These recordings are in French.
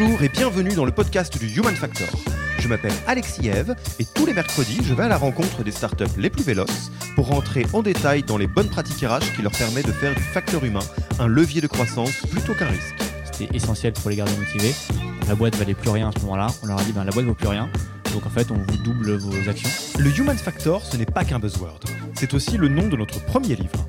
Bonjour et bienvenue dans le podcast du Human Factor. Je m'appelle Alexis Eve et tous les mercredis, je vais à la rencontre des startups les plus véloces pour rentrer en détail dans les bonnes pratiques RH qui leur permettent de faire du facteur humain un levier de croissance plutôt qu'un risque. C'était essentiel pour les garder motivés. La boîte valait plus rien à ce moment-là. On leur a dit ben, la boîte vaut plus rien. Donc en fait, on vous double vos actions. Le Human Factor, ce n'est pas qu'un buzzword. C'est aussi le nom de notre premier livre.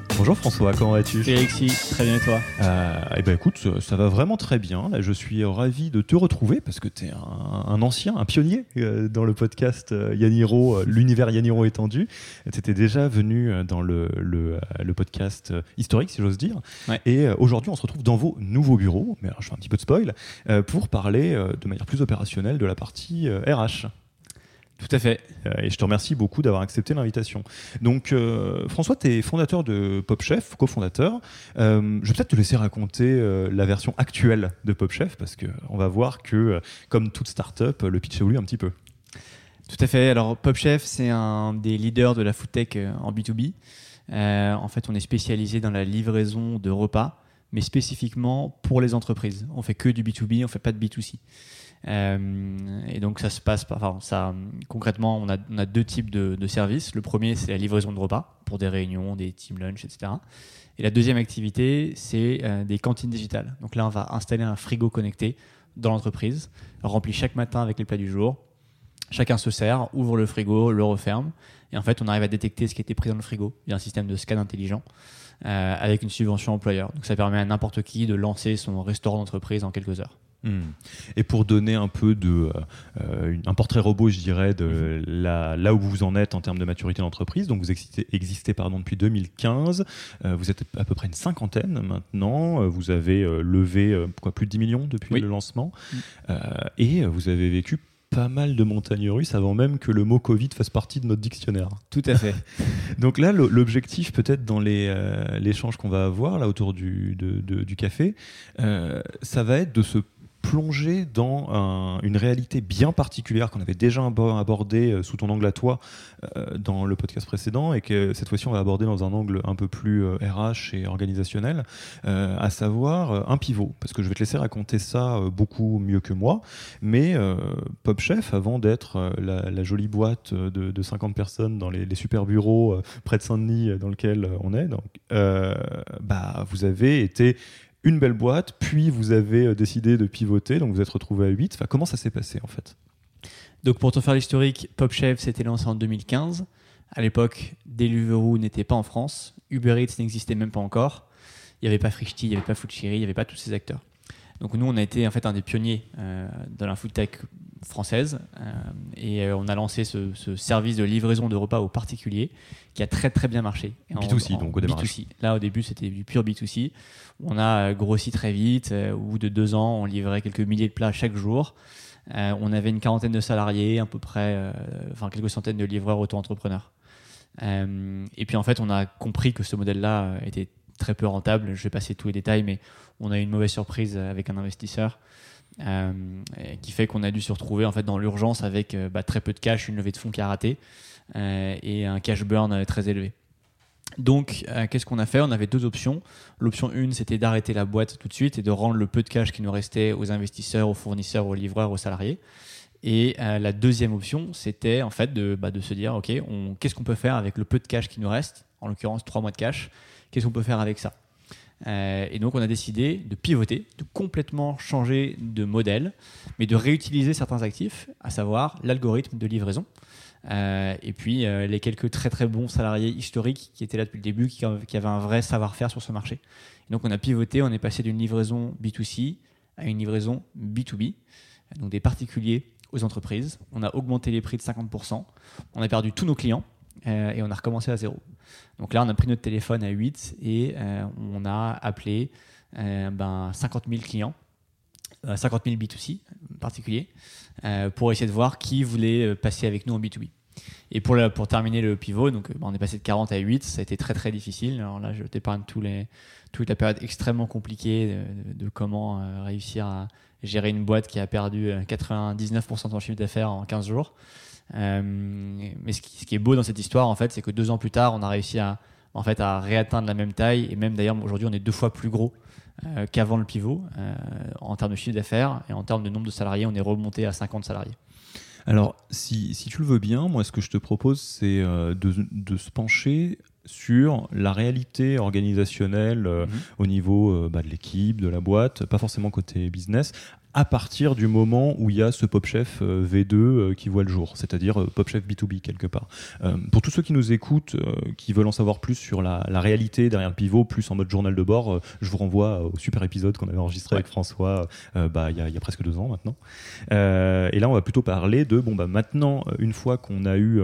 Bonjour François, comment vas-tu? Alexis, très bien et toi? Euh, Eh ben écoute, ça va vraiment très bien. Là, je suis ravi de te retrouver parce que tu es un, un, ancien, un pionnier euh, dans le podcast euh, Yaniro, euh, l'univers Yaniro étendu. Tu étais déjà venu dans le, le, le podcast historique, si j'ose dire. Ouais. Et aujourd'hui, on se retrouve dans vos nouveaux bureaux, mais alors, je fais un petit peu de spoil, pour parler de manière plus opérationnelle de la partie RH. Tout à fait. Euh, Et je te remercie beaucoup d'avoir accepté l'invitation. Donc, euh, François, tu es fondateur de PopChef, cofondateur. Euh, je vais peut-être te laisser raconter euh, la version actuelle de PopChef, parce qu'on va voir que, comme toute startup, le pitch évolue un petit peu. Tout à fait. Alors PopChef, c'est un des leaders de la food tech en B2B. Euh, en fait, on est spécialisé dans la livraison de repas, mais spécifiquement pour les entreprises. On fait que du B2B, on fait pas de B2C. Euh, et donc ça se passe, enfin concrètement, on a, deux types de, de services. Le premier, c'est la livraison de repas pour des réunions, des team lunch, etc. Et la deuxième activité, c'est euh, des cantines digitales. Donc là, on va installer un frigo connecté dans l'entreprise, rempli chaque matin avec les plats du jour. Chacun se sert, ouvre le frigo, le referme. Et en fait, on arrive à détecter ce qui était pris dans le frigo via un système de scan intelligent euh, avec une subvention employeur. Donc ça permet à n'importe qui de lancer son restaurant d'entreprise en quelques heures. Hmm. Et pour donner un peu de euh, une- un portrait robot, je dirais, de la, là où vous en êtes en termes de maturité d'entreprise. Donc vous existez, existez pardon, depuis 2015. Euh, vous êtes à peu près une cinquantaine maintenant. Euh, Vous avez euh, levé euh, quoi, plus de 10 millions depuis Oui. le lancement. Mm. Euh, et vous avez vécu pas mal de montagnes russes avant même que le mot Covid fasse partie de notre dictionnaire. Tout à fait. Donc là, l'objectif peut-être dans les, euh, l'échange qu'on va avoir là autour du, de- de- du café, euh, ça va être de se plonger dans un- une réalité bien particulière qu'on avait déjà abo- abordée euh, sous ton angle à toi euh, dans le podcast précédent et que cette fois-ci on va aborder dans un angle un peu plus euh, RH et organisationnel, euh, à savoir euh, un pivot. Parce que je vais te laisser raconter ça euh, beaucoup mieux que moi, mais euh, PopChef, avant d'être euh, la, jolie boîte euh, de, de 50 personnes dans les, les super bureaux euh, près de Saint-Denis euh, dans lequel euh, on est, donc, euh, bah, vous avez été une belle boîte, puis vous avez euh, décidé de pivoter, donc vous êtes retrouvé à 8. Enfin, comment ça s'est passé en fait? Donc pour te faire l'historique, PopChef s'était lancé en 2015. À l'époque, Deliveroo n'était pas en France. Uber Eats n'existait même pas encore. Il n'y avait pas Frishti, il n'y avait pas Foodcherry, il n'y avait pas tous ces acteurs. Donc nous, on a été en fait un des pionniers euh, food tech française euh, et euh, on a lancé ce, ce service de livraison de repas aux particuliers qui a très très bien marché. Et en- B2C, en donc, au démarrage. B2C. Là, au début, c'était du pur B2C. On a grossi très vite. Au bout de deux ans, on livrait quelques milliers de plats chaque jour. Euh, on avait une quarantaine de salariés, à peu près, euh, enfin quelques centaines de livreurs auto-entrepreneurs. Euh, et puis en fait, on a compris que ce modèle-là était très peu rentable. Je vais passer tous les détails, mais on a eu une mauvaise surprise avec un investisseur euh, qui fait qu'on a dû se retrouver en fait dans l'urgence avec euh, bah, très peu de cash, une levée de fonds qui a raté euh, et un cash burn très élevé. Donc, qu'est-ce qu'on a fait? On avait deux options. L'option 1, c'était d'arrêter la boîte tout de suite et de rendre le peu de cash qui nous restait aux investisseurs, aux fournisseurs, aux livreurs, aux salariés. Et la deuxième option, c'était en fait de, bah, de se dire, OK, qu'est-ce qu'on peut faire avec le peu de cash qui nous reste, en l'occurrence trois mois de cash, qu'est-ce qu'on peut faire avec ça? Euh, et donc on a décidé de pivoter, de complètement changer de modèle, mais de réutiliser certains actifs, à savoir l'algorithme de livraison. Euh, et puis euh, les quelques très très bons salariés historiques qui étaient là depuis le début, qui, avaient un vrai savoir-faire sur ce marché. donc on a pivoté, on est passé d'une livraison B2C à une livraison B2B, donc des particuliers aux entreprises. On a augmenté les prix de 50%, on a perdu tous nos clients et on a recommencé à zéro. Donc là, on a pris notre téléphone à 8 et euh, on a appelé euh, ben, 50 000 clients, 50 000 B2C particuliers, euh, pour essayer de voir qui voulait passer avec nous en B2B. Et pour, terminer le pivot, donc, ben, on est passé de 40 à 8, ça a été très très difficile. Alors là, je t'épargne toute la période extrêmement compliquée de, comment réussir à gérer une boîte qui a perdu 99% de son chiffre d'affaires en 15 jours. Euh, mais ce qui, est beau dans cette histoire, en fait, c'est que deux ans plus tard, on a réussi à, en fait, à réatteindre la même taille. Et même d'ailleurs, aujourd'hui, on est deux fois plus gros euh, qu'avant le pivot euh, en termes de chiffre d'affaires. Et en termes de nombre de salariés, on est remonté à 50 salariés. Alors, si, si, tu le veux bien, moi, ce que je te propose, c'est de, de, se pencher sur la réalité organisationnelle mhm. au niveau bah, de l'équipe, de la boîte, pas forcément côté business, à partir du moment où il y a ce Pop Chef euh, V2 euh, qui voit le jour, c'est-à-dire euh, Pop Chef B2B quelque part. pour tous ceux qui nous écoutent, qui veulent en savoir plus sur la, réalité derrière le pivot, plus en mode journal de bord, je vous renvoie au super épisode qu'on avait enregistré avec François bah, il, y a, presque deux ans maintenant. et là, on va plutôt parler de, bon, bah, maintenant, une fois qu'on a eu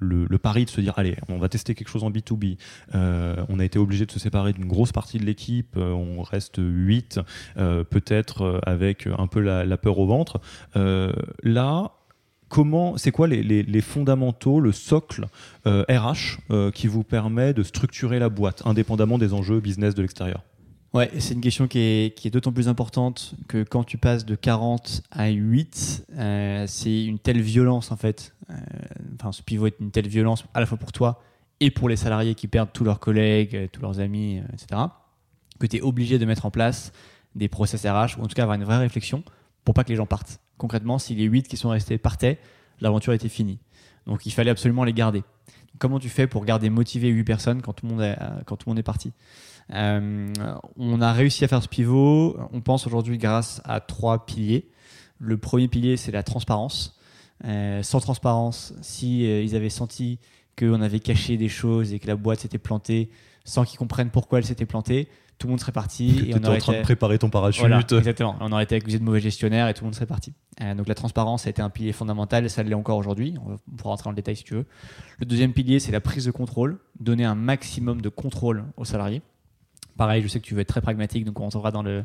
le, pari de se dire, allez, on va tester quelque chose en B2B, on a été obligé de se séparer d'une grosse partie de l'équipe, on reste 8, peut-être avec un peu la, peur au ventre. Euh, là, comment, c'est quoi les, fondamentaux, le socle RH euh, euh, qui vous permet de structurer la boîte, indépendamment des enjeux business de l'extérieur? Ouais, c'est une question qui est, d'autant plus importante que quand tu passes de 40 à 8, c'est une telle violence en fait. enfin, ce pivot est une telle violence à la fois pour toi et pour les salariés qui perdent tous leurs collègues, tous leurs amis, etc., que tu es obligé de mettre en place des process RH, ou en tout cas avoir une vraie réflexion pour pas que les gens partent. Concrètement, si les 8 qui sont restés partaient, l'aventure était finie. Donc il fallait absolument les garder. Comment tu fais pour garder motivé 8 personnes quand tout le monde est, quand tout le monde est parti? Euh, On a réussi à faire ce pivot, on pense aujourd'hui grâce à trois piliers. Le premier pilier, c'est la transparence. Euh, sans transparence, si euh, ils avaient senti qu'on avait caché des choses et que la boîte s'était plantée sans qu'ils comprennent pourquoi elle s'était plantée, tout le monde serait parti. Et on aurait en train de préparer ton parachute. exactement. On aurait été accusé de mauvais gestionnaire et tout le monde serait parti. Euh, donc la transparence a été un pilier fondamental, ça l'est encore aujourd'hui. On, pourra rentrer dans le détail si tu veux. Le deuxième pilier, c'est la prise de contrôle, donner un maximum de contrôle aux salariés. Pareil, je sais que tu veux être très pragmatique, donc on rentrera dans le,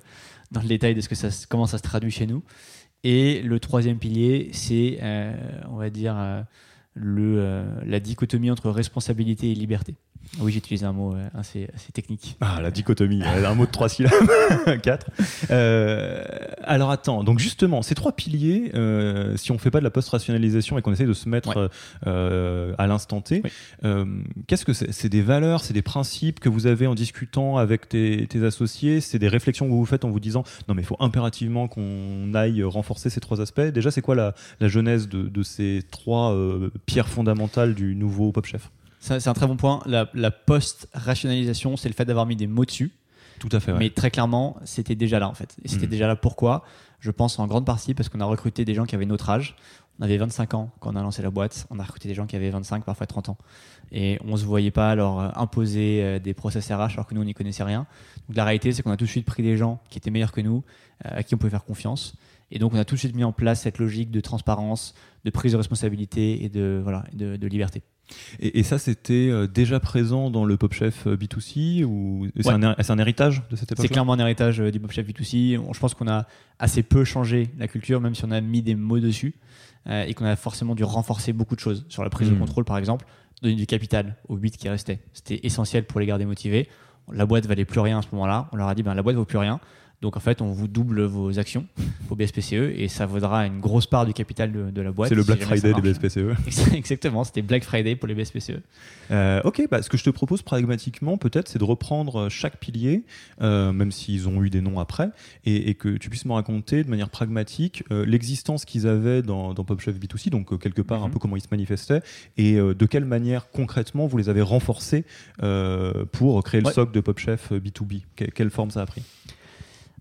dans le détail de ce que ça, comment ça se traduit chez nous. Et le troisième pilier, c'est, euh, on va dire, euh, le, la dichotomie entre responsabilité et liberté. Oui, j'utilise un mot euh, assez, technique. Ah, la dichotomie, un mot de trois syllabes, quatre. Euh, alors attends, donc justement, ces trois piliers, euh, si on ne fait pas de la post-rationalisation et qu'on essaie de se mettre à l'instant T, qu'est-ce que c'est? C'est des valeurs, c'est des principes que vous avez en discutant avec tes, associés, c'est des réflexions que vous vous faites en vous disant non mais il faut impérativement qu'on aille renforcer ces trois aspects. Déjà, c'est quoi la, genèse de, de ces trois pierres fondamentales du nouveau Pop Chef? C'est un très bon point. La, post-rationalisation, c'est le fait d'avoir mis des mots dessus. Tout à fait. Mais très clairement, c'était déjà là en fait. Et c'était mm. déjà là pourquoi? Je pense en grande partie parce qu'on a recruté des gens qui avaient notre âge. On avait 25 ans quand on a lancé la boîte. On a recruté des gens qui avaient 25, parfois 30 ans. Et on ne se voyait pas leur euh, imposer euh, des process RH alors que nous, on n'y connaissait rien. Donc la réalité, c'est qu'on a tout de suite pris des gens qui étaient meilleurs que nous, euh, à qui on pouvait faire confiance. Et donc on a tout de suite mis en place cette logique de transparence, de prise de responsabilité et de, voilà, de liberté. Et, ça, c'était euh, déjà présent dans le Pop Chef euh, B2C ou c'est un, héritage de cette époque C'est clairement un héritage euh, du Pop Chef B2C. Je pense qu'on a assez peu changé la culture, même si on a mis des mots dessus et qu'on a forcément dû renforcer beaucoup de choses. Sur la prise de hmm. contrôle, par exemple, donner du capital aux 8 qui restaient. C'était essentiel pour les garder motivés. La boîte valait plus rien à ce moment-là. On leur a dit ben, la boîte vaut plus rien. Donc en fait, on vous double vos actions, vos BSPCE, et ça vaudra une grosse part du capital de, de la boîte. C'est le Black Friday des. BSPCE. Exactement, c'était Black Friday pour les BSPCE. Euh, ok, bah, ce que je te propose pragmatiquement, peut-être, c'est de reprendre chaque pilier, euh, même s'ils ont eu des noms après, et, et que tu puisses me raconter de manière pragmatique euh, l'existence qu'ils avaient dans, dans PopChef B2C, donc quelque part un Mhm. peu comment ils se manifestaient, et de quelle manière concrètement vous les avez renforcés pour créer le Ouais. socle de PopChef B2B. Que- quelle forme ça a pris?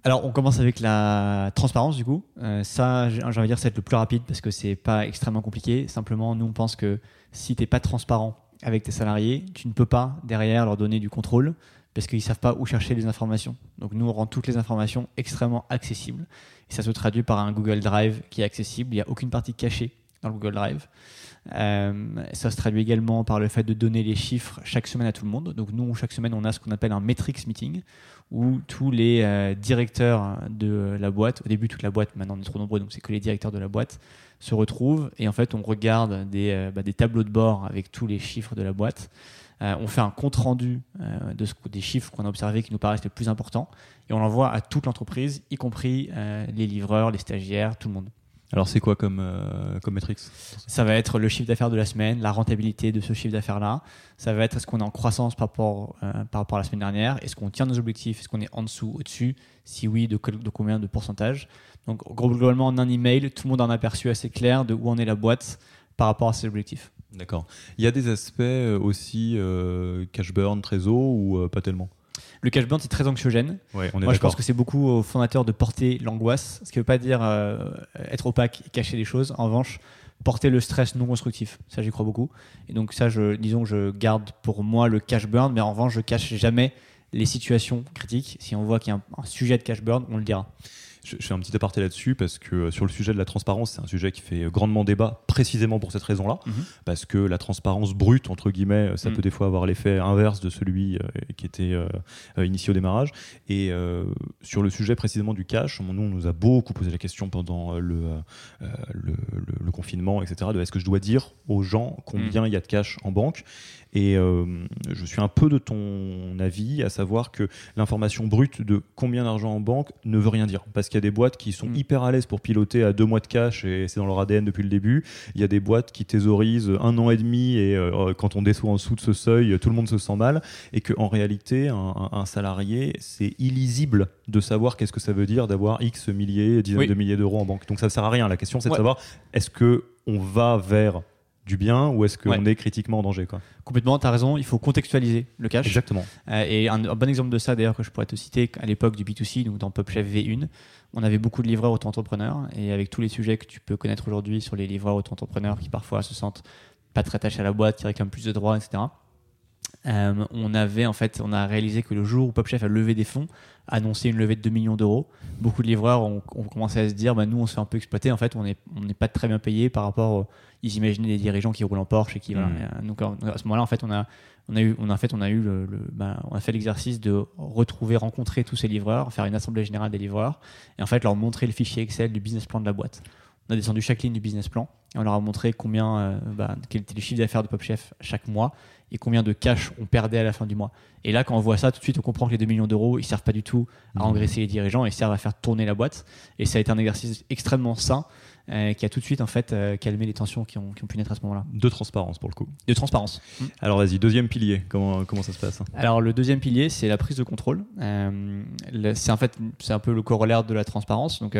Alors, on commence avec la transparence, du coup. Euh, ça, j'ai envie de dire, c'est le plus rapide parce que c'est pas extrêmement compliqué. Simplement, nous, on pense que si tu n'es pas transparent avec tes salariés, tu ne peux pas derrière leur donner du contrôle parce qu'ils savent pas où chercher les informations. Donc, nous, on rend toutes les informations extrêmement accessibles. Et ça se traduit par un Google Drive qui est accessible. Il n'y a aucune partie cachée dans le Google Drive. Euh, ça se traduit également par le fait de donner les chiffres chaque semaine à tout le monde. Donc nous, chaque semaine, on a ce qu'on appelle un metrics meeting où tous les euh, directeurs de la boîte, au début toute la boîte, maintenant on est trop nombreux, donc c'est que les directeurs de la boîte, se retrouvent et en fait on regarde des, euh, bah, tableaux de bord avec tous les chiffres de la boîte. On fait un compte rendu des chiffres qu'on a observés qui nous paraissent les plus importants et on l'envoie à toute l'entreprise, y compris les livreurs, les stagiaires, tout le monde. Alors c'est quoi comme, euh, comme metrics Ça va être le chiffre d'affaires de la semaine, la rentabilité de ce chiffre d'affaires-là. Ça va être est-ce qu'on est en croissance par rapport, euh, par rapport à la semaine dernière Est-ce qu'on tient nos objectifs? Est-ce qu'on est en dessous, au-dessus? Si oui, de combien de pourcentage? Donc globalement, en un email, tout le monde a un aperçu assez clair de où en est la boîte par rapport à ses objectifs. D'accord. Il y a des aspects euh, aussi euh, cash burn, trésor ou euh, pas tellement? Le cash burn, c'est très anxiogène. Ouais, on est Moi, je pense que c'est beaucoup aux fondateurs de porter l'angoisse, ce qui ne veut pas dire euh, être opaque et cacher les choses. En revanche, porter le stress non constructif. Ça, j'y crois beaucoup. Et donc, ça, je, disons que je garde pour moi le cash burn, mais en revanche, je cache jamais les situations critiques. Si on voit qu'il y a un, un sujet de cash burn, on le dira. Je, je fais un petit aparté là-dessus parce que euh, sur le sujet de la transparence, c'est un sujet qui fait grandement débat précisément pour cette raison-là. Mhm. Parce que la transparence brute, entre guillemets, ça Mhm. peut des fois avoir l'effet inverse de celui euh, qui était euh, euh, initié au démarrage. Et euh, sur le sujet précisément du cash, nous, on nous a beaucoup posé la question pendant euh, le, euh, le, le- le confinement, etc. de est-ce que je dois dire aux gens combien il y a de cash en banque? Et euh, je suis un peu de ton avis, à savoir que l'information brute de combien d'argent en banque ne veut rien dire. Parce qu'il y a des boîtes qui sont Mm. hyper à l'aise pour piloter à deux mois de cash et c'est dans leur ADN depuis le début. Il y a des boîtes qui thésaurisent un an et demi et euh, quand on déçoit en dessous de ce seuil, tout le monde se sent mal. Et qu'en réalité, un, salarié, c'est illisible de savoir qu'est-ce que ça veut dire d'avoir X milliers, dizaines Oui. de milliers d'euros en banque. Donc ça sert à rien. La question, c'est de savoir est-ce que on va vers du bien ou est-ce qu'on Ouais. est critiquement en danger quoi? Complètement, tu as raison, il faut contextualiser le cash. Exactement. Euh, et un, un bon exemple de ça, d'ailleurs, que je pourrais te citer, à l'époque du B2C, donc dans PopChef V1, on avait beaucoup de livreurs auto-entrepreneurs. Et avec tous les sujets que tu peux connaître aujourd'hui sur les livreurs auto-entrepreneurs qui parfois se sentent pas très attachés à la boîte, qui réclament plus de droits, etc. euh, on avait en fait, on a réalisé que le jour où PopChef a levé des fonds, annoncé une levée de 2 millions d'euros, beaucoup de livreurs ont, ont commencé à se dire, bah, nous on se fait un peu exploiter, en fait on n'est on pas très bien payé par rapport, au- ils imaginaient des dirigeants qui roulent en Porsche et qui voilà. Mm. Euh, donc en- à ce moment-là en fait on a on a eu, on a, en fait, on a eu le, le- bah, on a fait l'exercice de retrouver, rencontrer tous ces livreurs, faire une assemblée générale des livreurs, et en fait leur montrer le fichier Excel du business plan de la boîte. On a descendu chaque ligne du business plan et on leur a montré combien, euh, bah, quel était le chiffre d'affaires de PopChef chaque mois et combien de cash on perdait à la fin du mois. Et là, quand on voit ça, tout de suite, on comprend que les 2 millions d'euros, ils servent pas du tout à Mhm. engraisser les dirigeants, ils servent à faire tourner la boîte. Et ça a été un exercice extrêmement sain euh, qui a tout de suite en fait euh, calmé les tensions qui ont, qui ont pu naître à ce moment-là. De transparence pour le coup. De transparence. Alors vas-y, deuxième pilier, comment, comment ça se passe? Alors le deuxième pilier, c'est la prise de contrôle. Euh, c'est en fait c'est un peu le corollaire de la transparence. Donc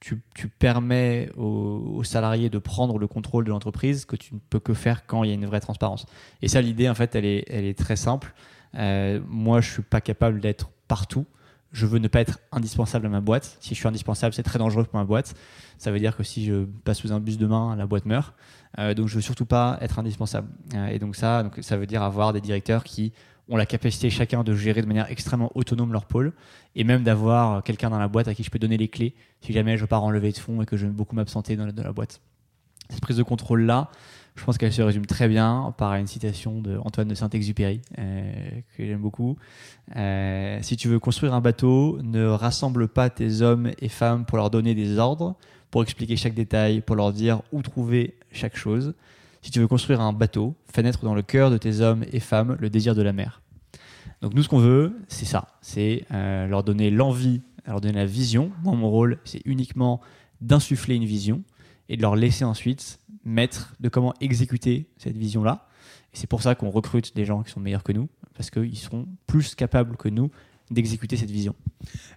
tu, permets aux, salariés de prendre le contrôle de l'entreprise que tu ne peux que faire quand il y a une vraie transparence. Et ça, l'idée en fait, elle est, très simple. Euh, moi, je suis pas capable d'être partout. Je veux ne pas être indispensable à ma boîte. Si je suis indispensable, c'est très dangereux pour ma boîte. Ça veut dire que si je passe sous un bus demain, la boîte meurt. Euh, donc je veux surtout pas être indispensable. Euh, et donc ça, donc ça veut dire avoir des directeurs qui ont la capacité chacun de gérer de manière extrêmement autonome leur pôle et même d'avoir quelqu'un dans la boîte à qui je peux donner les clés si jamais je pars en levée de fonds et que je vais beaucoup m'absenter dans, la- boîte. Cette prise de contrôle là, je pense qu'elle se résume très bien par une citation de Antoine de Saint-Exupéry euh, que j'aime beaucoup. Euh, si tu veux construire un bateau, ne rassemble pas tes hommes et femmes pour leur donner des ordres, pour expliquer chaque détail, pour leur dire où trouver chaque chose. Si tu veux construire un bateau, fais naître dans le cœur de tes hommes et femmes le désir de la mer. Donc nous, ce qu'on veut, c'est ça, c'est euh, leur donner l'envie leur donner la vision. Moi, mon rôle, c'est uniquement d'insuffler une vision et de leur laisser ensuite mettre de comment exécuter cette vision-là. C'est pour ça qu'on recrute des gens qui sont meilleurs que nous, parce qu'ils seront plus capables que nous d'exécuter cette vision.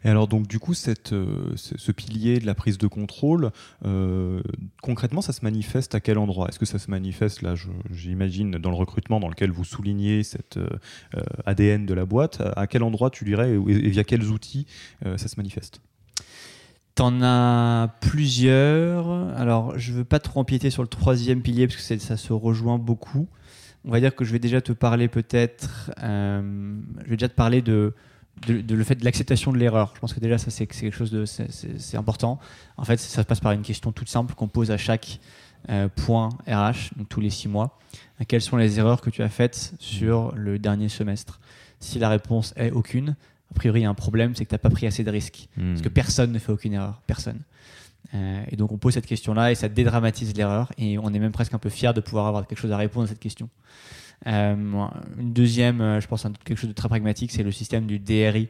Et alors donc du coup cette, euh, ce pilier de la prise de contrôle, euh, concrètement ça se manifeste à quel endroit? Est-ce que ça se manifeste là, j'imagine, dans le recrutement dans lequel vous soulignez cet euh, ADN de la boîte? À quel endroit tu dirais et, via quels outils ça se manifeste? T'en as plusieurs. Alors, je veux pas trop empiéter sur le troisième pilier parce que ça se rejoint beaucoup. On va dire que je vais déjà te parler peut-être. je vais déjà te parler de de, le fait de l'acceptation de l'erreur. Je pense que déjà ça c'est quelque chose de c'est important. En fait, ça passe par une question toute simple qu'on pose à chaque euh, point RH, donc tous les six mois. Quelles sont les erreurs que tu as faites sur le dernier semestre? Si la réponse est aucune, a priori il y a un problème, c'est que tu n'as pas pris assez de risques. Hmm. Parce que personne ne fait aucune erreur, personne. Euh, et donc on pose cette question-là et ça dédramatise l'erreur et on est même presque un peu fier de pouvoir avoir quelque chose à répondre à cette question. Euh, une deuxième, euh, je pense, quelque chose de très pragmatique, c'est le système du DRI,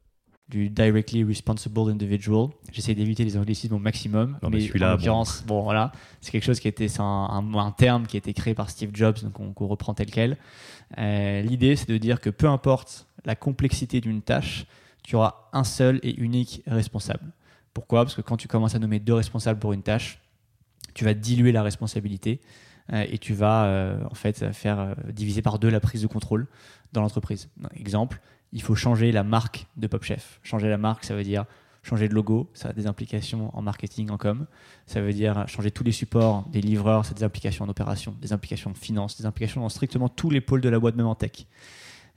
du directly responsible individual. J'essaie d'éviter les anglicismes au maximum, mais, en l'occurrence, bon. voilà, c'est quelque chose qui était un, un, terme qui a été créé par Steve Jobs, donc on, reprend tel quel. Euh, l'idée, c'est de dire que peu importe la complexité d'une tâche, tu auras un seul et unique responsable. Pourquoi? Parce que quand tu commences à nommer deux responsables pour une tâche, tu vas diluer la responsabilité euh, et tu vas euh, en fait faire diviser par deux la prise de contrôle dans l'entreprise. Exemple, il faut changer la marque de Pop Chef. Changer la marque, ça veut dire changer de logo, ça a des implications en marketing, en com. Ça veut dire changer tous les supports des livreurs, ça a des implications en opération, des implications en finance, des implications dans strictement tous les pôles de la boîte, même en tech.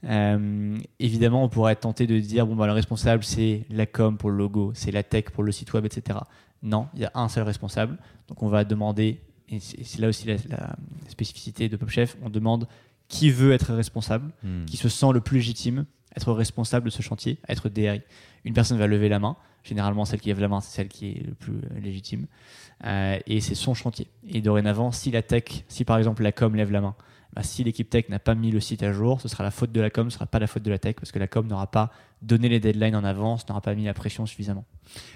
Euh, évidemment, on pourrait être tenté de dire bon, bah, le responsable, c'est la com pour le logo, c'est la tech pour le site web, etc. Non, il y a un seul responsable. Donc, on va demander, et c'est là aussi la, spécificité de Pop Chef, on demande qui veut être responsable, hmm. qui se sent le plus légitime être responsable de ce chantier, être DRI. Une personne va lever la main. Généralement, celle qui lève la main, c'est celle qui est le plus euh, légitime. Euh, et c'est son chantier. Et dorénavant, si la tech, si par exemple la com lève la main, bah, si l'équipe tech n'a pas mis le site à jour, ce sera la faute de la com, ce ne sera pas la faute de la tech, parce que la com n'aura pas donné les deadlines en avance, n'aura pas mis la pression suffisamment.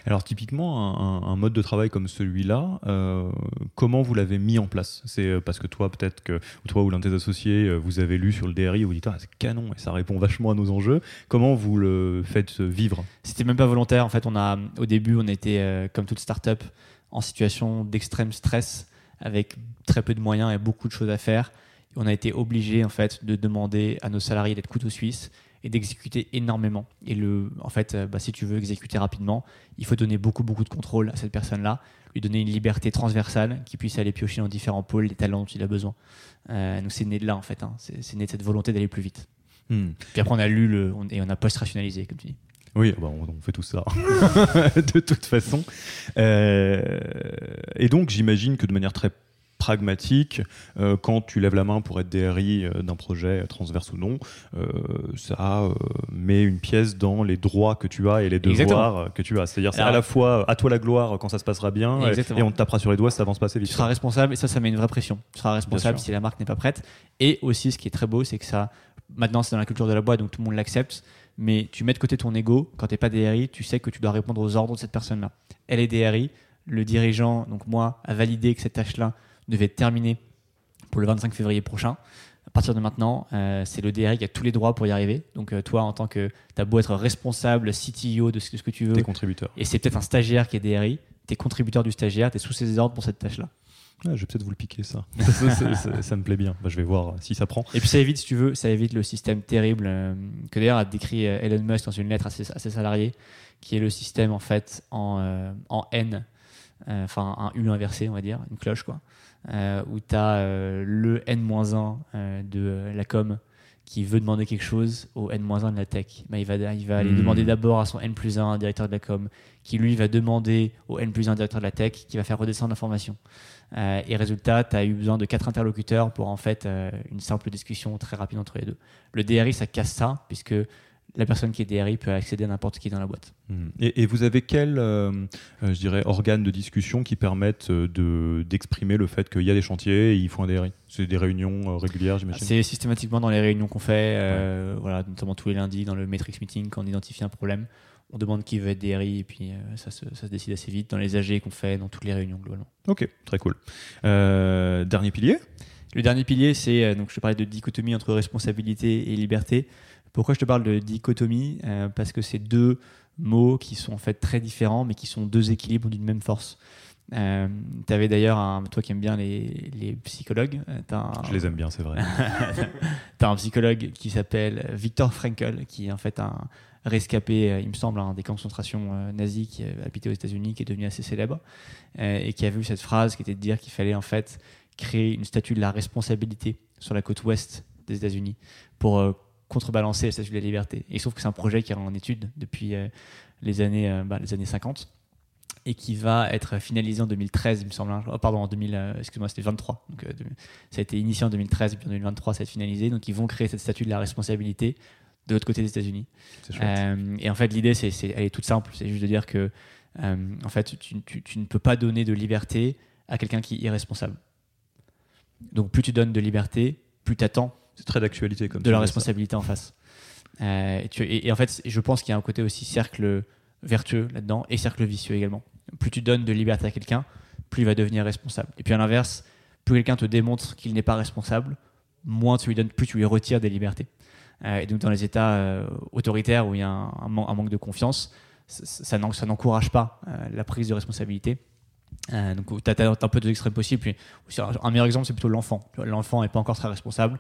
Alors typiquement, un, mode de travail comme celui-là, euh, comment vous l'avez mis en place? C'est euh, parce que toi, peut-être que toi ou l'un de tes associés, euh, vous avez lu sur le DRI vous dites ah, c'est canon et ça répond vachement à nos enjeux. Comment vous le faites vivre? C'était même pas volontaire. En fait, on a au début, on était comme toute startup en situation d'extrême stress avec très peu de moyens et beaucoup de choses à faire on a été obligé en fait de demander à nos salariés d'être couteau suisse et d'exécuter énormément. Et le, en fait, euh, bah, si tu veux exécuter rapidement, il faut donner beaucoup beaucoup de contrôle à cette personne-là, lui donner une liberté transversale qui puisse aller piocher dans différents pôles les talents dont il a besoin. Euh, nous c'est né de là en fait, hein. c'est né de cette volonté d'aller plus vite. Hmm. Puis après on a lu le, et on a post-rationalisé comme tu dis. Oui, bah, on, fait tout ça de toute façon. Euh, et donc j'imagine que de manière très pragmatique. Euh, quand tu lèves la main pour être DRI euh, d'un projet transverse ou non, euh, ça met une pièce dans les droits que tu as et les devoirs que tu as. C'est-à-dire c'est à la fois à toi la gloire quand ça se passera bien et, on te tapera sur les doigts si ça avance pas assez vite. Tu seras responsable et ça, ça met une vraie pression. Tu seras responsable si la marque n'est pas prête. Et aussi, ce qui est très beau, c'est que ça, maintenant, c'est dans la culture de la boîte, donc tout le monde l'accepte. Mais tu mets de côté ton ego. Quand tu n'es pas DRI, tu sais que tu dois répondre aux ordres de cette personne-là. Elle est DRI. Le dirigeant, donc moi, a validé que cette tâche-là devait être terminé pour le 25 février prochain. À partir de maintenant, euh, c'est le DRI qui a tous les droits pour y arriver. Donc euh, toi, en tant que, tu as beau être responsable, CTO de ce, que tu veux. T'es contributeur. Et c'est peut-être un stagiaire qui est DRI. T'es contributeur du stagiaire, t'es sous ses ordres pour cette tâche-là. je vais peut-être vous le piquer ça. ça, me plaît bien. Bah, je vais voir si ça prend. Et puis ça évite, si tu veux, ça évite le système terrible euh, que d'ailleurs a décrit Elon Musk dans une lettre à ses, à ses, salariés, qui est le système en fait en, en N, enfin un U inversé, on va dire, une cloche quoi. Euh, où tu as euh, le N-1 euh, de la com qui veut demander quelque chose au N-1 de la tech, bah, il va, il va aller Hmm. demander d'abord à son N plus 1, directeur de la com, qui lui va demander au N plus 1, directeur de la tech, qui va faire redescendre l'information. Euh, et résultat, tu as eu besoin de quatre interlocuteurs pour en fait euh, une simple discussion très rapide entre les deux. Le DRI, ça casse ça, puisque la personne qui est DRI peut accéder à n'importe qui dans la boîte. Hmm. Et, et vous avez quel, euh, euh, je dirais, organes de discussion qui permettent euh, de d'exprimer le fait qu'il y a des chantiers et il faut un DRI C'est des réunions euh, régulières, j'imagine? C'est systématiquement dans les réunions qu'on fait, euh, voilà, notamment tous les lundis dans le Matrix Meeting, quand on identifie un problème, on demande qui veut être DRI et puis euh, ça, se, ça se décide assez vite dans les AG qu'on fait, dans toutes les réunions globalement. Ok, très cool. Dernier pilier? Le dernier pilier, c'est, donc je parlais de dichotomie entre responsabilité et liberté. Pourquoi je te parle de dichotomie? Euh, Parce que c'est deux mots qui sont en fait très différents, mais qui sont deux équilibres d'une même force. Euh, tu avais d'ailleurs, toi qui aimes bien les, les psychologues, euh, un- Je les aime bien, c'est vrai. tu as un psychologue qui s'appelle Viktor Frankl, qui est en fait un rescapé, euh, il me semble, hein, des camps de concentration nazis qui habitait aux États-Unis, qui est devenu assez célèbre, euh, et qui a vu cette phrase qui était de dire qu'il fallait en fait créer une statue de la responsabilité sur la côte ouest des États-Unis pour euh, contrebalancer la statue de la liberté. Et il se trouve que c'est un projet qui est en étude depuis euh, les, années, euh, bah, les années 50 et qui va être finalisé en 2013, il me semble. hein. Oh, pardon, en 2000, euh, excuse-moi, c'était 23. Donc, euh, ça a été initié en 2013 et puis en 2023, ça va être finalisé. Donc, ils vont créer cette statue de la responsabilité de l'autre côté des États-Unis. Euh, et en fait, l'idée, c'est, c'est- elle est toute simple. C'est juste de dire que, euh, en fait, tu, tu- tu ne peux pas donner de liberté à quelqu'un qui est irresponsable. Donc, plus tu donnes de liberté, plus tu attends C'est très d'actualité comme de la ça. responsabilité en face. Euh, et, tu- et- et en fait, je pense qu'il y a un côté aussi cercle vertueux là-dedans et cercle vicieux également. Plus tu donnes de liberté à quelqu'un, plus il va devenir responsable. Et puis à l'inverse, plus quelqu'un te démontre qu'il n'est pas responsable, moins tu lui donnes, plus tu lui retires des libertés. Euh, et donc dans les États euh, autoritaires où il y a un, un man- un manque de confiance, ça, ça n'en- ça n'encourage pas la prise de responsabilité. Euh, donc tu as, un peu deux extrêmes possibles. Puis, un meilleur exemple, c'est plutôt l'enfant. L'enfant n'est pas encore très responsable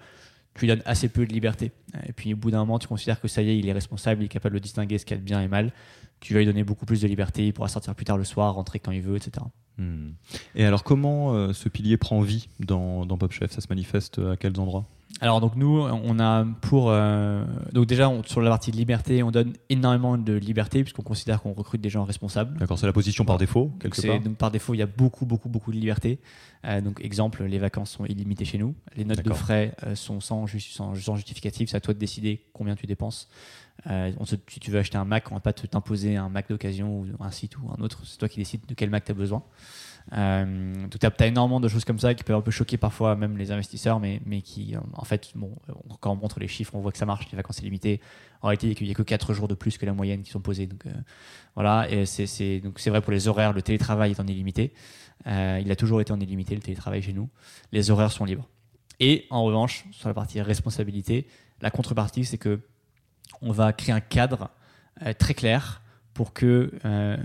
tu lui donnes assez peu de liberté. Et puis au bout d'un moment, tu considères que ça y est, il est responsable, il est capable de distinguer ce qu'il y a de bien et mal. Tu vas lui donner beaucoup plus de liberté, il pourra sortir plus tard le soir, rentrer quand il veut, etc. Hmm. Et alors, comment euh, ce pilier prend vie dans, dans Pop Chef? Ça se manifeste à quels endroits? Alors donc nous, on a pour... euh, donc déjà, on- sur la partie liberté, on donne énormément de liberté puisqu'on considère qu'on recrute des gens responsables. D'accord, c'est la position par défaut, quelque part. donc par défaut, il y a beaucoup, beaucoup, beaucoup de liberté. Euh, donc exemple, les vacances sont illimitées chez nous. Les notes de frais euh, sont sans, sans, sans justificatif. C'est à toi de décider combien tu dépenses. Euh, on te- si tu veux acheter un Mac, on va pas t'imposer un Mac d'occasion ou un site ou un autre. C'est toi qui décides de quel Mac tu as besoin. Euh, tu as, énormément de choses comme ça qui peuvent un peu choquer parfois même les investisseurs, mais, mais qui euh, en fait, bon, euh, quand on montre les chiffres, on voit que ça marche, les vacances illimitées. En réalité, il n'y a que 4 jours de plus que la moyenne qui sont posés. Donc euh, voilà, c'est- vrai pour les horaires, le télétravail est en illimité. Il a toujours été en illimité le télétravail chez nous. Les horaires sont libres. Et en revanche, sur la partie responsabilité, la contrepartie, c'est que on va créer un cadre euh, très clair pour que euh,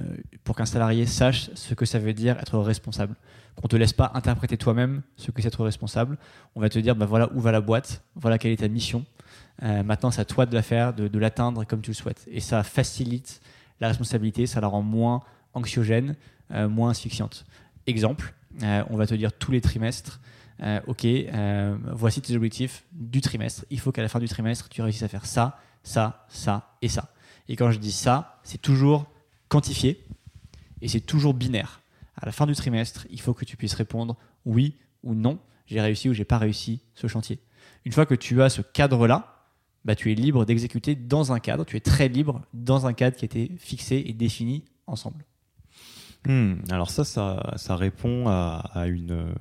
pour qu'un salarié sache ce que ça veut dire être responsable. Qu'on te laisse pas interpréter toi-même ce que c'est être responsable. On va te dire bah voilà où va la boîte, voilà quelle est ta mission. Euh, maintenant, c'est à toi de la faire, de, l'atteindre comme tu le souhaites. Et ça facilite la responsabilité, ça la rend moins anxiogène, moins asphyxiante. Exemple, on va te dire tous les trimestres, ok, voici tes objectifs du trimestre. Il faut qu'à la fin du trimestre, tu réussisses à faire ça, ça, ça et ça. Et quand je dis ça, c'est toujours quantifié et c'est toujours binaire. À la fin du trimestre, il faut que tu puisses répondre oui ou non, j'ai réussi ou j'ai pas réussi ce chantier. Une fois que tu as ce cadre-là, bah, tu es libre d'exécuter dans un cadre, tu es très libre dans un cadre qui a été fixé et défini ensemble. Hmm, Alors ça, ça, ça répond à, une, euh,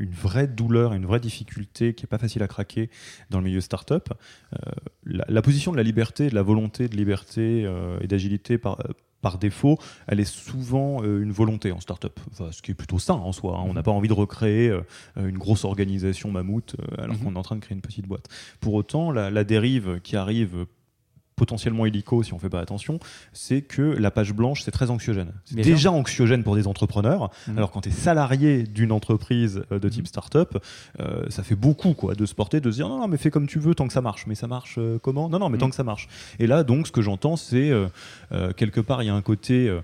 une vraie douleur, une vraie difficulté qui est pas facile à craquer dans le milieu startup. Euh, la, la position de la liberté, de la volonté de liberté euh, et d'agilité par, euh, par défaut, elle est souvent euh, une volonté en startup, enfin, ce qui est plutôt sain en soi. hein. On n'a pas envie de recréer une grosse organisation mammouth alors Mhm. qu'on est en train de créer une petite boîte. Pour autant, la, la dérive qui arrive potentiellement illico si on fait pas attention, c'est que la page blanche, c'est très anxiogène. C'est Bien déjà anxiogène pour des entrepreneurs. Mhm. Alors quand tu es salarié d'une entreprise euh, de type Mhm. startup, euh, ça fait beaucoup quoi, de se porter, de se dire non, non, mais fais comme tu veux tant que ça marche. Mais ça marche euh, comment? Non, non, mais tant Mhm. que ça marche. Et là, donc, ce que j'entends, c'est euh, quelque part, il y a un côté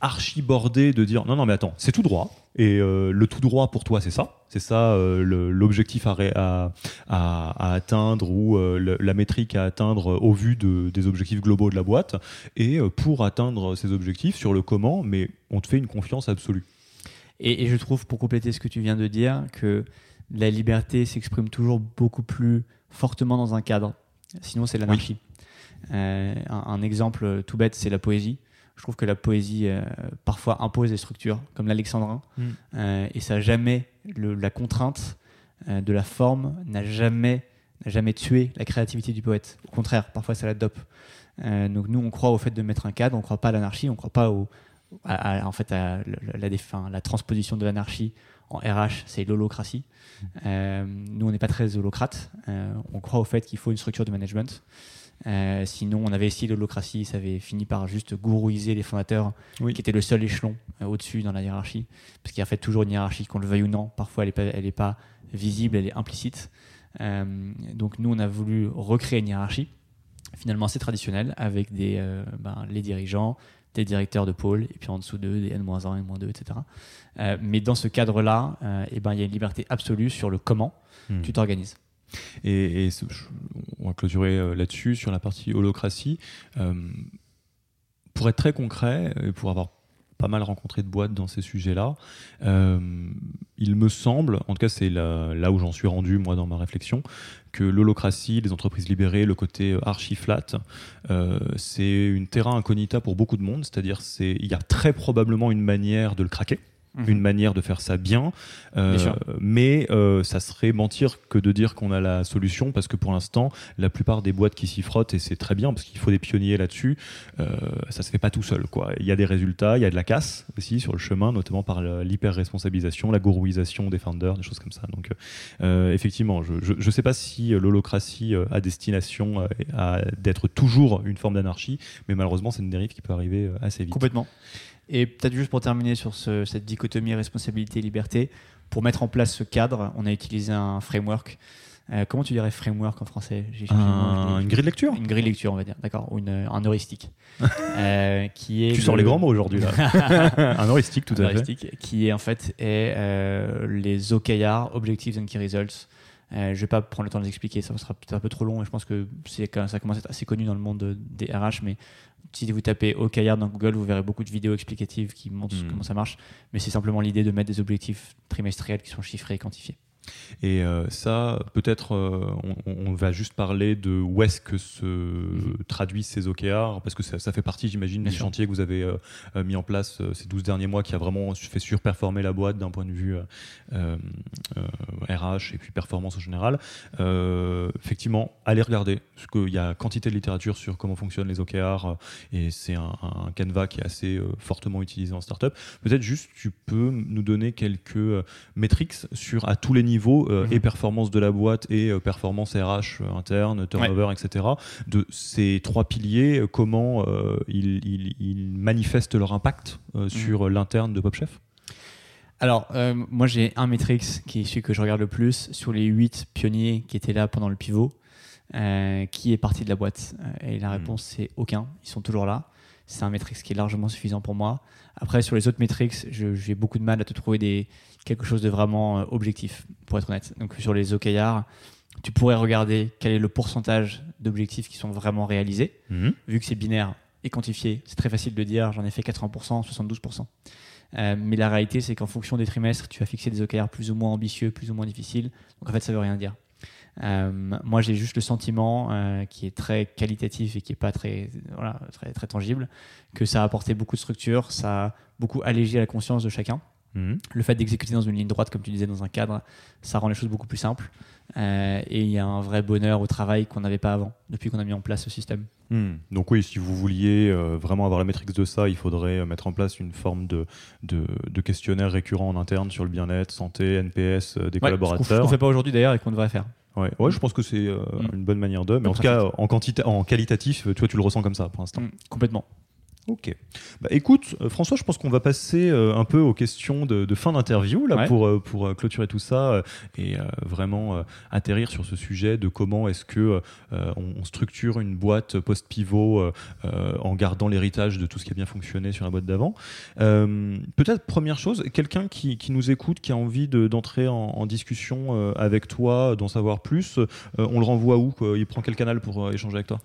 archi bordé de dire non, non, mais attends, c'est tout droit. Et euh, le tout droit pour toi, c'est ça? C'est ça euh, l'objectif à, ré- à, à- à atteindre ou euh, la métrique à atteindre au vu de- des objectifs globaux de la boîte. Et pour atteindre ces objectifs sur le comment, mais on te fait une confiance absolue. Et, et je trouve, pour compléter ce que tu viens de dire, que la liberté s'exprime toujours beaucoup plus fortement dans un cadre. Sinon, c'est l'anarchie. Un, un exemple tout bête, c'est la poésie. Je trouve que la poésie euh, parfois impose des structures, comme l'alexandrin, Mm. Euh, et ça jamais le- la contrainte euh, de la forme n'a jamais n'a jamais tué la créativité du poète. Au contraire, parfois ça la dope. Donc nous, on croit au fait de mettre un cadre, on croit pas à l'anarchie, on croit pas au, à- à- en fait à la, la, défin- la transposition de l'anarchie en RH, c'est l'holocratie. Euh, nous, on n'est pas très holocrate. On croit au fait qu'il faut une structure de management. Euh, sinon, on avait essayé l'holocratie, ça avait fini par juste gourouiser les fondateurs, Oui. qui étaient le seul échelon euh, au-dessus dans la hiérarchie. Parce qu'il y a en fait toujours une hiérarchie, qu'on le veuille ou non. Parfois, elle n'est pas, elle est pas visible, elle est implicite. Euh, donc, nous, on a voulu recréer une hiérarchie, finalement assez traditionnelle, avec des, ben, les dirigeants, des directeurs de pôle, et puis en dessous d'eux, des N-1, N-2, etc. Mais dans ce cadre-là, eh ben, il y a une liberté absolue sur le comment Hmm. tu t'organises. Et, on va clôturer euh, là-dessus sur la partie holocratie. Euh, pour être très concret et pour avoir pas mal rencontré de boîtes dans ces sujets-là, euh, il me semble, en tout cas c'est là, où j'en suis rendu moi dans ma réflexion, que l'holocratie, les entreprises libérées, le côté archi-flat, c'est une terra incognita pour beaucoup de monde, c'est-à-dire c'est il y a très probablement une manière de le craquer une manière de faire ça bien, euh, Bien mais euh, ça serait mentir que de dire qu'on a la solution parce que pour l'instant, la plupart des boîtes qui s'y frottent et c'est très bien parce qu'il faut des pionniers là-dessus, euh, ça se fait pas tout seul. Quoi. Il y a des résultats, il y a de la casse aussi sur le chemin, notamment par l'hyper-responsabilisation, la gourouisation des founders, des choses comme ça. Donc euh, effectivement, je, je, je sais pas si l'holocratie euh, a destination euh, à d'être toujours une forme d'anarchie, mais malheureusement c'est une dérive qui peut arriver euh, assez vite. Complètement. Et peut-être juste pour terminer sur ce- cette dichotomie responsabilité-liberté, pour mettre en place ce cadre, on a utilisé un framework. Euh, comment tu dirais framework en français? Un- une grille de lecture? Une grille de lecture, on va dire, d'accord, ou une, un heuristique. Euh, qui est Tu sors le- les grands mots aujourd'hui là. un heuristique tout un à fait. heuristique, qui est en fait est, euh, les OKR, Objectives and Key Results. Euh, je vais pas prendre le temps de les expliquer, ça sera peut-être un peu trop long et je pense que c'est quand- ça commence à être assez connu dans le monde de- des RH, mais si vous tapez OKR dans Google, vous verrez beaucoup de vidéos explicatives qui montrent Hmm. comment ça marche, mais c'est simplement l'idée de mettre des objectifs trimestriels qui sont chiffrés et quantifiés. Et euh, ça, peut-être, euh, on, on va juste parler de où est-ce que se traduisent ces OKR, parce que ça, ça fait partie, j'imagine, du sûr. chantier que vous avez euh, mis en place ces 12 derniers mois, qui a vraiment fait surperformer la boîte d'un point de vue RH et puis performance en général. Effectivement, allez regarder, parce qu'il y a quantité de littérature sur comment fonctionnent les OKR, et c'est un, un canevas qui est assez fortement utilisé en startup. Peut-être juste, tu peux nous donner quelques metrics sur à tous les niveaux, euh, Mhm. et performance de la boîte et euh, performance RH euh, interne, turnover, etc. De ces trois piliers, comment ils, ils- ils manifestent leur impact euh, sur l'interne de PopChef Alors, moi j'ai un Matrix qui est celui que je regarde le plus sur les 8 pionniers qui étaient là pendant le pivot, qui est parti de la boîte. Et la réponse c'est aucun, ils sont toujours là. C'est un Matrix qui est largement suffisant pour moi. Après, sur les autres Matrix, j'ai beaucoup de mal à te trouver des, quelque chose de vraiment euh, objectif, pour être honnête. Donc sur les OKR, tu pourrais regarder quel est le pourcentage d'objectifs qui sont vraiment réalisés. Vu que c'est binaire et quantifié, c'est très facile de dire j'en ai fait 80%, 72%. Euh, mais la réalité, c'est qu'en fonction des trimestres, tu vas fixer des OKR plus ou moins ambitieux, plus ou moins difficiles. Donc en fait, ça veut rien dire. Euh, moi, j'ai juste le sentiment euh, qui est très qualitatif et qui est pas très, voilà, très, très tangible, que ça a apporté beaucoup de structure, ça a beaucoup allégé la conscience de chacun. Mhm. Le fait d'exécuter dans une ligne droite, comme tu disais, dans un cadre, ça rend les choses beaucoup plus simples. Euh, et il y a un vrai bonheur au travail qu'on n'avait pas avant, depuis qu'on a mis en place ce système. Hmm. Donc oui, si vous vouliez euh, vraiment avoir la métrique de ça, il faudrait mettre en place une forme de, de, de questionnaire récurrent en interne sur le bien-être, santé, NPS euh, des Ouais, ce qu'on- Ce collaborateurs. qu'on fait pas aujourd'hui d'ailleurs et qu'on devrait faire. Ouais, ouais, je pense que c'est euh, Mm. une bonne manière de. Mais en tout cas, en, quantité, en qualitatif, tu vois, tu le ressens comme ça pour l'instant. Mm, complètement. Ok. Bah, écoute, euh, François, je pense qu'on va passer euh, un peu aux questions de, de fin d'interview là Ouais. pour euh, pour clôturer tout ça euh, et vraiment atterrir sur ce sujet de comment est-ce que on, structure une boîte post pivot euh, en gardant l'héritage de tout ce qui a bien fonctionné sur la boîte d'avant. Peut-être première chose, quelqu'un qui, qui nous écoute, qui a envie de- d'entrer en, en discussion avec toi, d'en savoir plus, on le renvoie où quoi? Il prend quel canal pour échanger avec toi?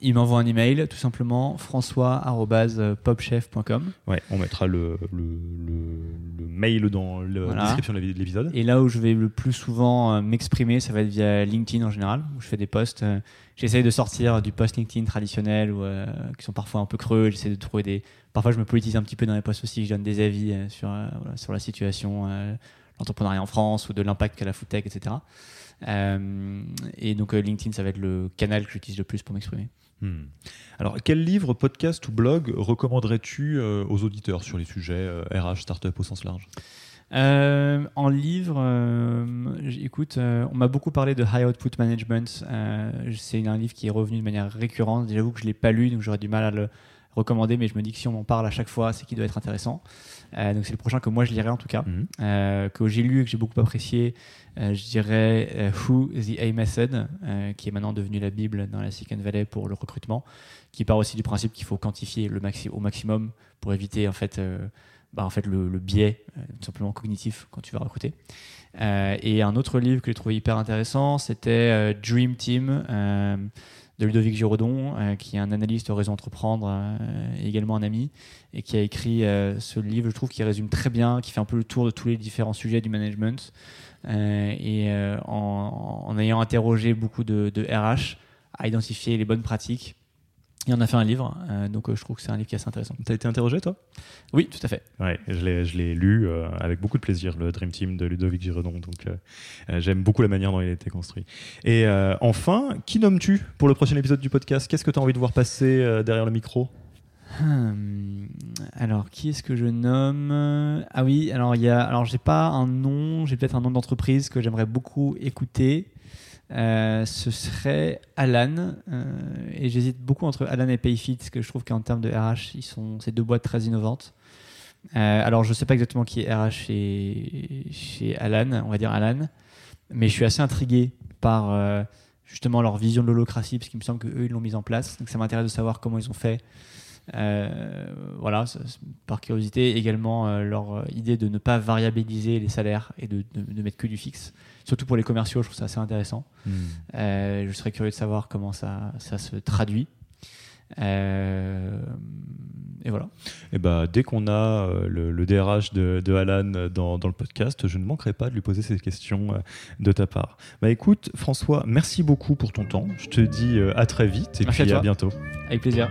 Il m'envoie un email, tout simplement, françois.popchef.com. Ouais, on mettra le, le, le- le mail dans la Voilà. description de l'épisode. Et là où je vais le plus souvent euh, m'exprimer, ça va être via LinkedIn en général, où je fais des posts. euh, J'essaye de sortir du post LinkedIn traditionnel, euh, qui sont parfois un peu creux. J'essaie de trouver des. Parfois, je me politise un petit peu dans les posts aussi. Je donne des avis euh, sur, euh, voilà, sur la situation, euh, l'entrepreneuriat en France, ou de l'impact qu'a la foodtech, etc. Euh, et donc, euh, LinkedIn, ça va être le canal que j'utilise le plus pour m'exprimer. Hmm. Alors, quel livre, podcast ou blog recommanderais-tu euh, aux auditeurs sur les sujets euh, RH, startup au sens large? Euh, en livre, euh, écoute, euh, on m'a beaucoup parlé de High Output Management. Euh, c'est un livre qui est revenu de manière récurrente. J'avoue que je ne l'ai pas lu, donc j'aurais du mal à le recommander, mais je me dis que si on m'en parle à chaque fois, c'est qu'il doit être intéressant. Euh, donc c'est le prochain que moi je lirai en tout cas, Mhm. euh, que j'ai lu et que j'ai beaucoup apprécié. Euh, je dirais Who the A Method, qui est maintenant devenu la Bible dans la Silicon Valley pour le recrutement, qui part aussi du principe qu'il faut quantifier le maxi au maximum pour éviter en fait, bah, en fait le, le biais tout simplement cognitif quand tu vas recruter. Et un autre livre que j'ai trouvé hyper intéressant, c'était Dream Team de Ludovic Giraudon, euh, qui est un analyste au réseau Entreprendre euh, également un ami, et qui a écrit euh, ce livre, je trouve, qui résume très bien, qui fait un peu le tour de tous les différents sujets du management. Et en, ayant interrogé beaucoup de, RH, à identifier les bonnes pratiques. Et on a fait un livre, euh, donc euh, je trouve que c'est un livre qui est assez intéressant. T'as été interrogé, toi? Oui, tout à fait. Ouais, je l'ai, je l'ai lu euh, avec beaucoup de plaisir, le Dream Team de Ludovic Giraudon. Donc, j'aime beaucoup la manière dont il a été construit. Et enfin, qui nommes-tu pour le prochain épisode du podcast? Qu'est-ce que tu as envie de voir passer derrière le micro? Hmm, alors, qui est-ce que je nomme? Ah oui, alors il y a, alors j'ai pas un nom, j'ai peut-être un nom d'entreprise que j'aimerais beaucoup écouter. Euh, ce serait Alan, euh, et j'hésite beaucoup entre Alan et Payfit, parce que je trouve qu'en termes de RH, ils sont ces deux boîtes très innovantes. Euh, alors, je sais pas exactement qui est RH chez, chez Alan, on va dire Alan, mais je suis assez intrigué par justement leur vision de l'holocratie, parce qu'il me semble qu'eux, ils l'ont mise en place. Donc, ça m'intéresse de savoir comment ils ont fait. Euh, voilà, par curiosité, également euh, leur euh, idée de ne pas variabiliser les salaires et de, de, de mettre que du fixe. Surtout pour les commerciaux, je trouve ça assez intéressant. Euh, je serais curieux de savoir comment ça, ça se traduit. Euh, et voilà. Et bah, dès qu'on a le, le DRH de, de Alan dans, dans le podcast, je ne manquerai pas de lui poser ces questions de ta part. Bah écoute, François, merci beaucoup pour ton temps. Je te dis à très vite et Merci à puis à, toi. bientôt. Avec plaisir.